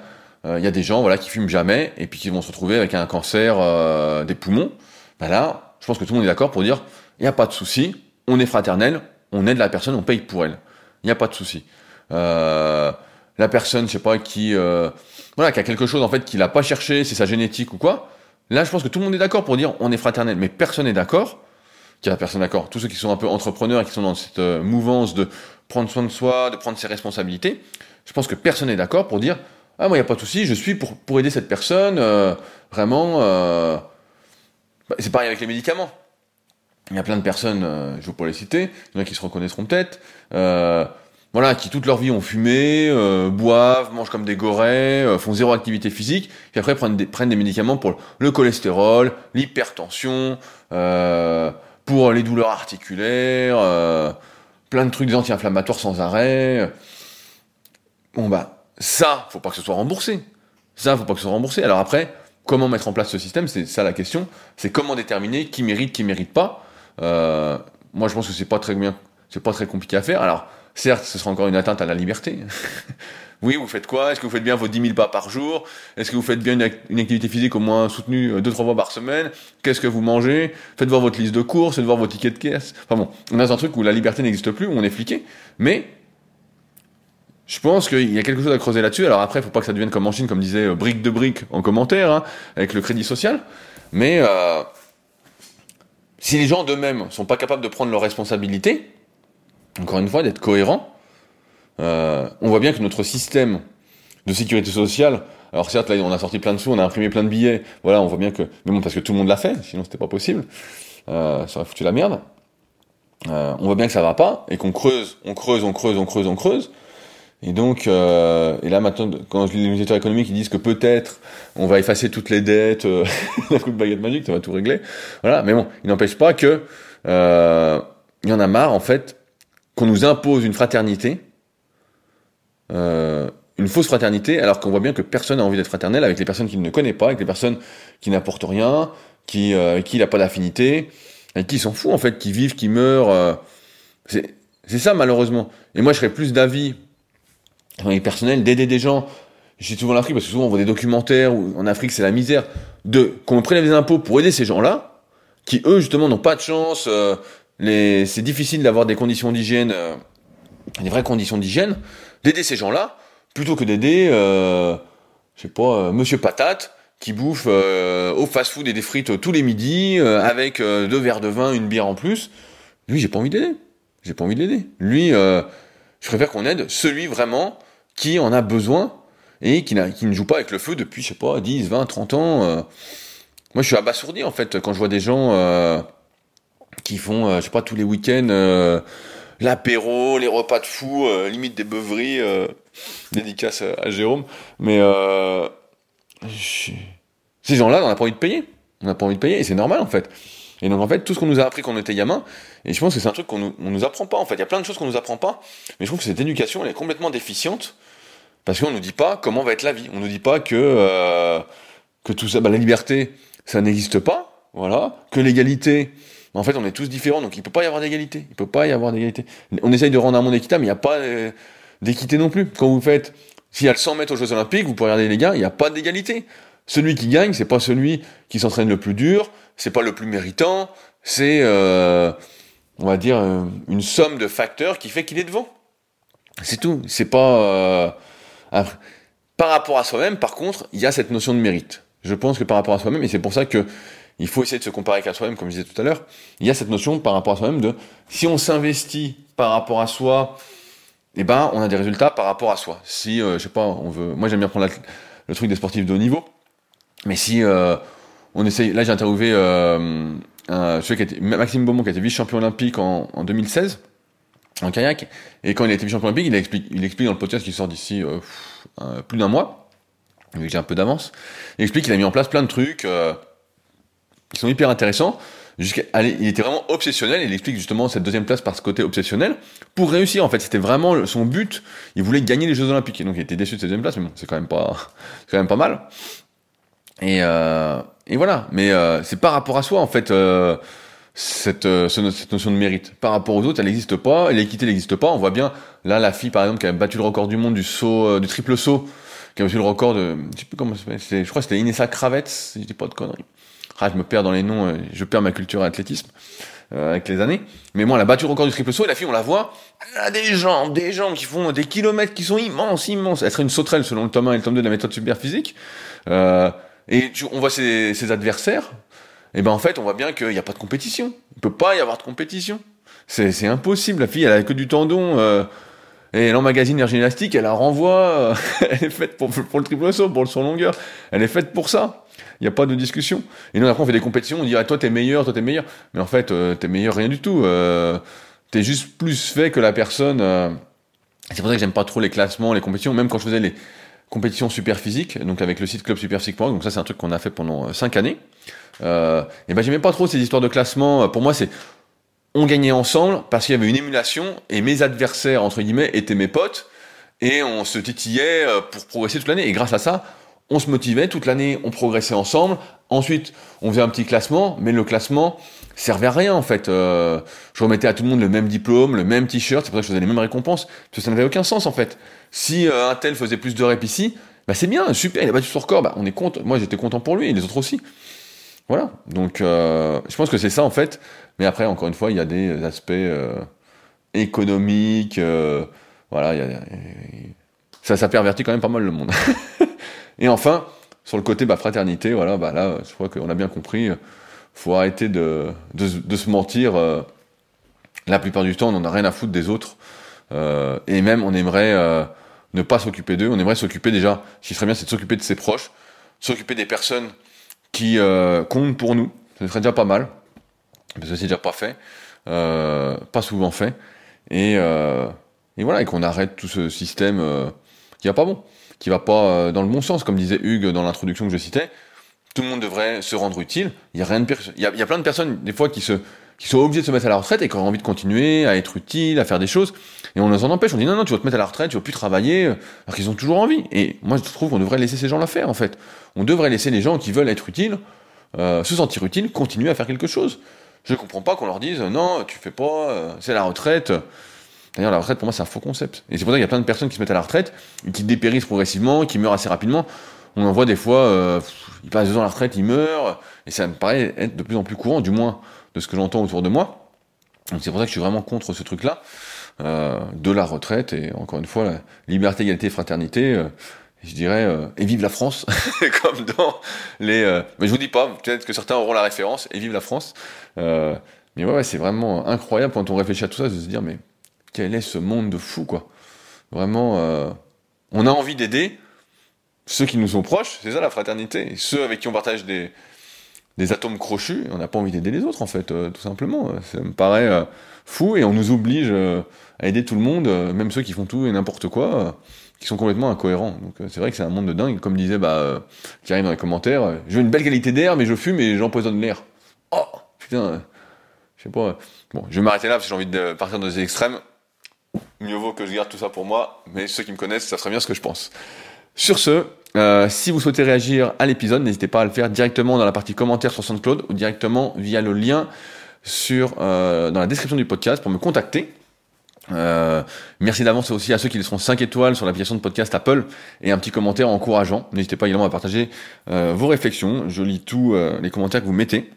Il y a des gens voilà qui fument jamais et puis qui vont se retrouver avec un cancer des poumons. Ben là, je pense que tout le monde est d'accord pour dire il n'y a pas de souci, on est fraternel, on aide la personne, on paye pour elle. Il n'y a pas de souci. Euh, la personne, je sais pas, qui, euh, voilà, qui a quelque chose en fait qu'il n'a pas cherché, c'est sa génétique ou quoi. Là, je pense que tout le monde est d'accord pour dire on est fraternel, mais personne n'est d'accord. Qui a personne d'accord? Tous ceux qui sont un peu entrepreneurs et qui sont dans cette euh, mouvance de prendre soin de soi, de prendre ses responsabilités, je pense que personne n'est d'accord pour dire ah moi il n'y a pas de souci, je suis pour pour aider cette personne, vraiment. Bah, c'est pareil avec les médicaments il y a plein de personnes, euh, je ne vais pas les citer, il y en a qui se reconnaîtront peut-être, euh, voilà, qui toute leur vie ont fumé, euh, boivent, mangent comme des gorées, font zéro activité physique, puis après prennent des, prennent des médicaments pour le cholestérol, l'hypertension, pour les douleurs articulaires, plein de trucs anti-inflammatoires sans arrêt. Bon bah, ça, faut pas que ce soit remboursé. Ça, faut pas que ce soit remboursé. Alors après, comment mettre en place ce système C'est ça la question. C'est comment déterminer qui mérite, qui mérite pas. Euh, moi, je pense que c'est pas très bien, c'est pas très compliqué à faire. Alors, certes, ce sera encore une atteinte à la liberté. oui, vous faites quoi? Est-ce que vous faites bien vos 10 000 pas par jour? Est-ce que vous faites bien une, activité physique au moins soutenue 2-3 euh, fois par semaine? Qu'est-ce que vous mangez? Faites voir votre liste de courses, faites voir vos tickets de caisse. Enfin bon, on a un truc où la liberté n'existe plus, où on est fliqué. Mais Je pense qu'il y a quelque chose à creuser là-dessus. Alors après, il faut pas que ça devienne comme en Chine, comme disait euh, brique de brique en commentaire, hein, avec le crédit social. Mais euh, si les gens d'eux-mêmes sont pas capables de prendre leurs responsabilités, encore une fois, d'être cohérents, euh, on voit bien que notre système de sécurité sociale, alors certes là on a sorti plein de sous, on a imprimé plein de billets, voilà, on voit bien que, mais bon parce que tout le monde l'a fait, sinon c'était pas possible, euh, ça aurait foutu la merde. Euh, on voit bien que ça va pas et qu'on creuse, on creuse, on creuse, on creuse, on creuse. Et donc, euh, et là maintenant, quand je lis les médiateurs économiques, ils disent que peut-être on va effacer toutes les dettes euh, d'un coup de baguette magique, ça va tout régler. Voilà, mais bon, il n'empêche pas que euh, y en a marre en fait qu'on nous impose une fraternité, euh, une fausse fraternité, alors qu'on voit bien que personne n'a envie d'être fraternel avec les personnes qu'il ne connaît pas, avec les personnes qui n'apportent rien, qui euh, avec qui il n'a pas d'affinité, avec qui s'en fout en fait, qui vivent, qui meurent. euh, c'est ça malheureusement. Et moi, je serais plus d'avis dans les personnels d'aider des gens. J'ai souvent l'Afrique parce que souvent on voit des documentaires où en Afrique c'est la misère de qu'on prélève des impôts pour aider ces gens-là qui eux justement n'ont pas de chance. euh, les, c'est difficile d'avoir des conditions d'hygiène, euh, des vraies conditions d'hygiène, d'aider ces gens-là plutôt que d'aider, euh, je sais pas, euh, Monsieur Patate qui bouffe euh, au fast-food et des frites tous les midis euh, avec euh, deux verres de vin, une bière en plus. Lui, j'ai pas envie d'aider. J'ai pas envie de l'aider. Lui, euh, je préfère qu'on aide celui vraiment qui en a besoin et qui, qui ne joue pas avec le feu depuis, je sais pas, 10, 20, 30 ans. euh. Moi, je suis abasourdi, en fait, quand je vois des gens euh, qui font, euh, je sais pas, tous les week-ends, euh, l'apéro, les repas de fou, euh, limite des beuveries, dédicace à, Jérôme. Mais ces gens-là, on n'a pas envie de payer. On n'a pas envie de payer, et c'est normal, en fait. Et donc, en fait, tout ce qu'on nous a appris quand on était gamin, et je pense que c'est un truc qu'on nous, on nous apprend pas, en fait. Il y a plein de choses qu'on nous apprend pas, mais je trouve que cette éducation, elle est complètement déficiente, parce qu'on nous dit pas comment va être la vie. On nous dit pas que, euh, que tout ça, bah, la liberté, ça n'existe pas, voilà. Que l'égalité, en fait, on est tous différents, donc il peut pas y avoir d'égalité. Il peut pas y avoir d'égalité. On essaye de rendre un monde équitable, mais il n'y a pas euh, d'équité non plus. Quand vous faites, s'il y a le 100 mètres aux Jeux Olympiques, vous pouvez regarder les gars, il n'y a pas d'égalité. Celui qui gagne, c'est pas celui qui s'entraîne le plus dur, c'est pas le plus méritant, c'est, euh, on va dire, euh, une somme de facteurs qui fait qu'il est devant. C'est tout. C'est pas. euh, par rapport à soi-même, par contre, il y a cette notion de mérite. Je pense que par rapport à soi-même, et c'est pour ça que il faut essayer de se comparer qu'à soi-même, comme je disais tout à l'heure, il y a cette notion par rapport à soi-même de si on s'investit par rapport à soi, eh ben, on a des résultats par rapport à soi. Si, je sais pas, on veut. Moi, j'aime bien prendre le truc des sportifs de haut niveau, mais si on essaye. Là, j'ai interviewé euh, un- qui était, Maxime Beaumont, qui a été vice-champion olympique en, en 2016 en kayak. Et quand il a été vice-champion olympique, il explique, il explique dans le podcast qui sort d'ici euh, euh, plus d'un mois, vu que j'ai un peu d'avance. Il explique qu'il a mis en place plein de trucs qui sont hyper intéressants. Il était vraiment obsessionnel. Il explique justement cette deuxième place par ce côté obsessionnel pour réussir. En fait, c'était vraiment son but. Il voulait gagner les Jeux Olympiques. Et donc, il était déçu de cette deuxième place, mais bon, c'est quand quand même pas mal. Et, euh, et voilà. Mais euh, c'est par rapport à soi, en fait. Euh, cette, ce- cette notion de mérite. Par rapport aux autres, elle n'existe pas, l'équité n'existe pas. On voit bien, là, la fille, par exemple, qui a battu le record du monde du saut, du triple saut, qui a battu le record de, je sais plus comment ça je crois que c'était Inessa Kravets, si je dis pas de conneries. Ah, je me perds dans les noms, je perds ma culture à l'athlétisme, euh, avec les années. Mais bon, elle a battu le record du triple saut, et la fille, on la voit, elle a des jambes, des jambes qui font des kilomètres, qui sont immenses, immenses. Elle serait une sauterelle, selon le tome 1 et le tome 2 de la méthode super physique. Euh, et on voit ses, adversaires, et ben en fait, on voit bien qu'il n'y a pas de compétition. Il peut pas y avoir de compétition. C'est, impossible. La fille, elle a que du tendon. Euh, et elle emmagasine élastique, elle la renvoie. euh, elle est faite pour, le triple saut, pour le saut longueur. Elle est faite pour ça. Il n'y a pas de discussion. Et nous, après, on fait des compétitions, on dit, ah, toi, t'es meilleur, toi, t'es meilleur. Mais en fait, euh, t'es meilleur rien du tout. T'es juste plus fait que la personne. C'est pour ça que j'aime pas trop les classements, les compétitions. Même quand je faisais les compétitions super physiques, donc avec le site clubsuperphysique.org, donc ça, c'est un truc qu'on a fait pendant 5 années. Euh, et ben j'aimais pas trop ces histoires de classement. Pour moi, c'est on gagnait ensemble parce qu'il y avait une émulation et mes adversaires entre guillemets étaient mes potes et on se titillait euh, pour progresser toute l'année. Et grâce à ça, on se motivait toute l'année, on progressait ensemble. Ensuite, on faisait un petit classement, mais le classement servait à rien en fait. Euh, je remettais à tout le monde le même diplôme, le même t-shirt, c'est pour ça que je faisais les mêmes récompenses. Parce ça n'avait aucun sens en fait. Si euh, un tel faisait plus de reps ici, bah c'est bien, super, il a battu son record, bah on est content. Moi j'étais content pour lui et les autres aussi. Voilà. Donc euh, je pense que c'est ça en fait. Mais après, encore une fois, il y a des aspects économiques. voilà, il y a- ça, ça pervertit quand même pas mal le monde. et enfin, sur le côté bah, fraternité, voilà, bah là, je crois qu'on a bien compris, faut arrêter de, de, se mentir. la plupart du temps, on n'en a rien à foutre des autres. et même, on aimerait ne pas s'occuper d'eux, on aimerait s'occuper déjà, ce qui serait bien, c'est de s'occuper de ses proches, s'occuper des personnes qui comptent pour nous, ce serait déjà pas mal, parce que c'est déjà pas fait, pas souvent fait. Et, euh, et voilà, et qu'on arrête tout ce système euh, qui va pas bon, qui va pas euh, dans le bon sens, comme disait Hugues dans l'introduction que je citais. Tout le monde devrait se rendre utile. Il y a rien de pire. Il y a, plein de personnes des fois qui se qui sont obligés de se mettre à la retraite et qui ont envie de continuer à être utile, à faire des choses. Et on les en empêche. On dit non, non, tu vas te mettre à la retraite, tu vas plus travailler, alors qu'ils ont toujours envie. Et moi, je trouve qu'on devrait laisser ces gens-là faire, en fait. On devrait laisser les gens qui veulent être utiles, euh, se sentir utiles, continuer à faire quelque chose. Je comprends pas qu'on leur dise non, tu fais pas, c'est la retraite. D'ailleurs, la retraite, pour moi, c'est un faux concept. Et c'est pour ça qu'il y a plein de personnes qui se mettent à la retraite, qui dépérissent progressivement, qui meurent assez rapidement. On en voit des fois, euh, ils passent deux ans à la retraite, ils meurent, et ça me paraît être de plus en plus courant, du moins de ce que j'entends autour de moi. Donc c'est pour ça que je suis vraiment contre ce truc-là, euh, de la retraite, et encore une fois, la liberté, égalité, fraternité, euh, je dirais, euh, et vive la France, comme dans les... Euh, mais je vous dis pas, peut-être que certains auront la référence, et vive la France. mais ouais, ouais c'est vraiment incroyable quand on réfléchit à tout ça, de se dire, mais quel est ce monde de fou, quoi. Vraiment, euh, on a envie d'aider ceux qui nous sont proches, c'est ça la fraternité, ceux avec qui on partage des, des atomes crochus, on n'a pas envie d'aider les autres, en fait, euh, tout simplement. Ça me paraît euh, fou, et on nous oblige à aider tout le monde, même ceux qui font tout et n'importe quoi, qui sont complètement incohérents. Donc c'est vrai que c'est un monde de dingue, comme disait, bah, qui arrive dans les commentaires, je veux une belle qualité d'air, mais je fume et j'empoisonne l'air. Oh, putain, je sais pas. Bon, je vais m'arrêter là, parce que j'ai envie de partir dans des extrêmes mieux vaut que je garde tout ça pour moi, mais ceux qui me connaissent, ça serait bien ce que je pense. Sur ce, euh, si vous souhaitez réagir à l'épisode, n'hésitez pas à le faire directement dans la partie commentaires sur SoundCloud ou directement via le lien sur, euh, dans la description du podcast pour me contacter. Euh, merci d'avance aussi à ceux qui laisseront 5 étoiles sur l'application de podcast Apple et un petit commentaire encourageant. N'hésitez pas également à partager vos réflexions. Je lis tous les commentaires que vous mettez.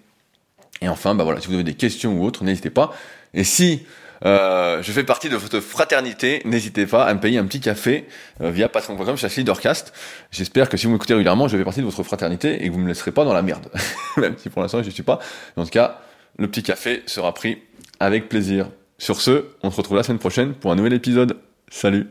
Et enfin, bah voilà, si vous avez des questions ou autres, n'hésitez pas. Et si euh, je fais partie de votre fraternité. N'hésitez pas à me payer un petit café euh, via patreon.com chez Leadercast. J'espère que si vous m'écoutez régulièrement, je fais partie de votre fraternité et que vous me laisserez pas dans la merde. Même si pour l'instant je ne suis pas. En tout cas, le petit café sera pris avec plaisir. Sur ce, on se retrouve la semaine prochaine pour un nouvel épisode. Salut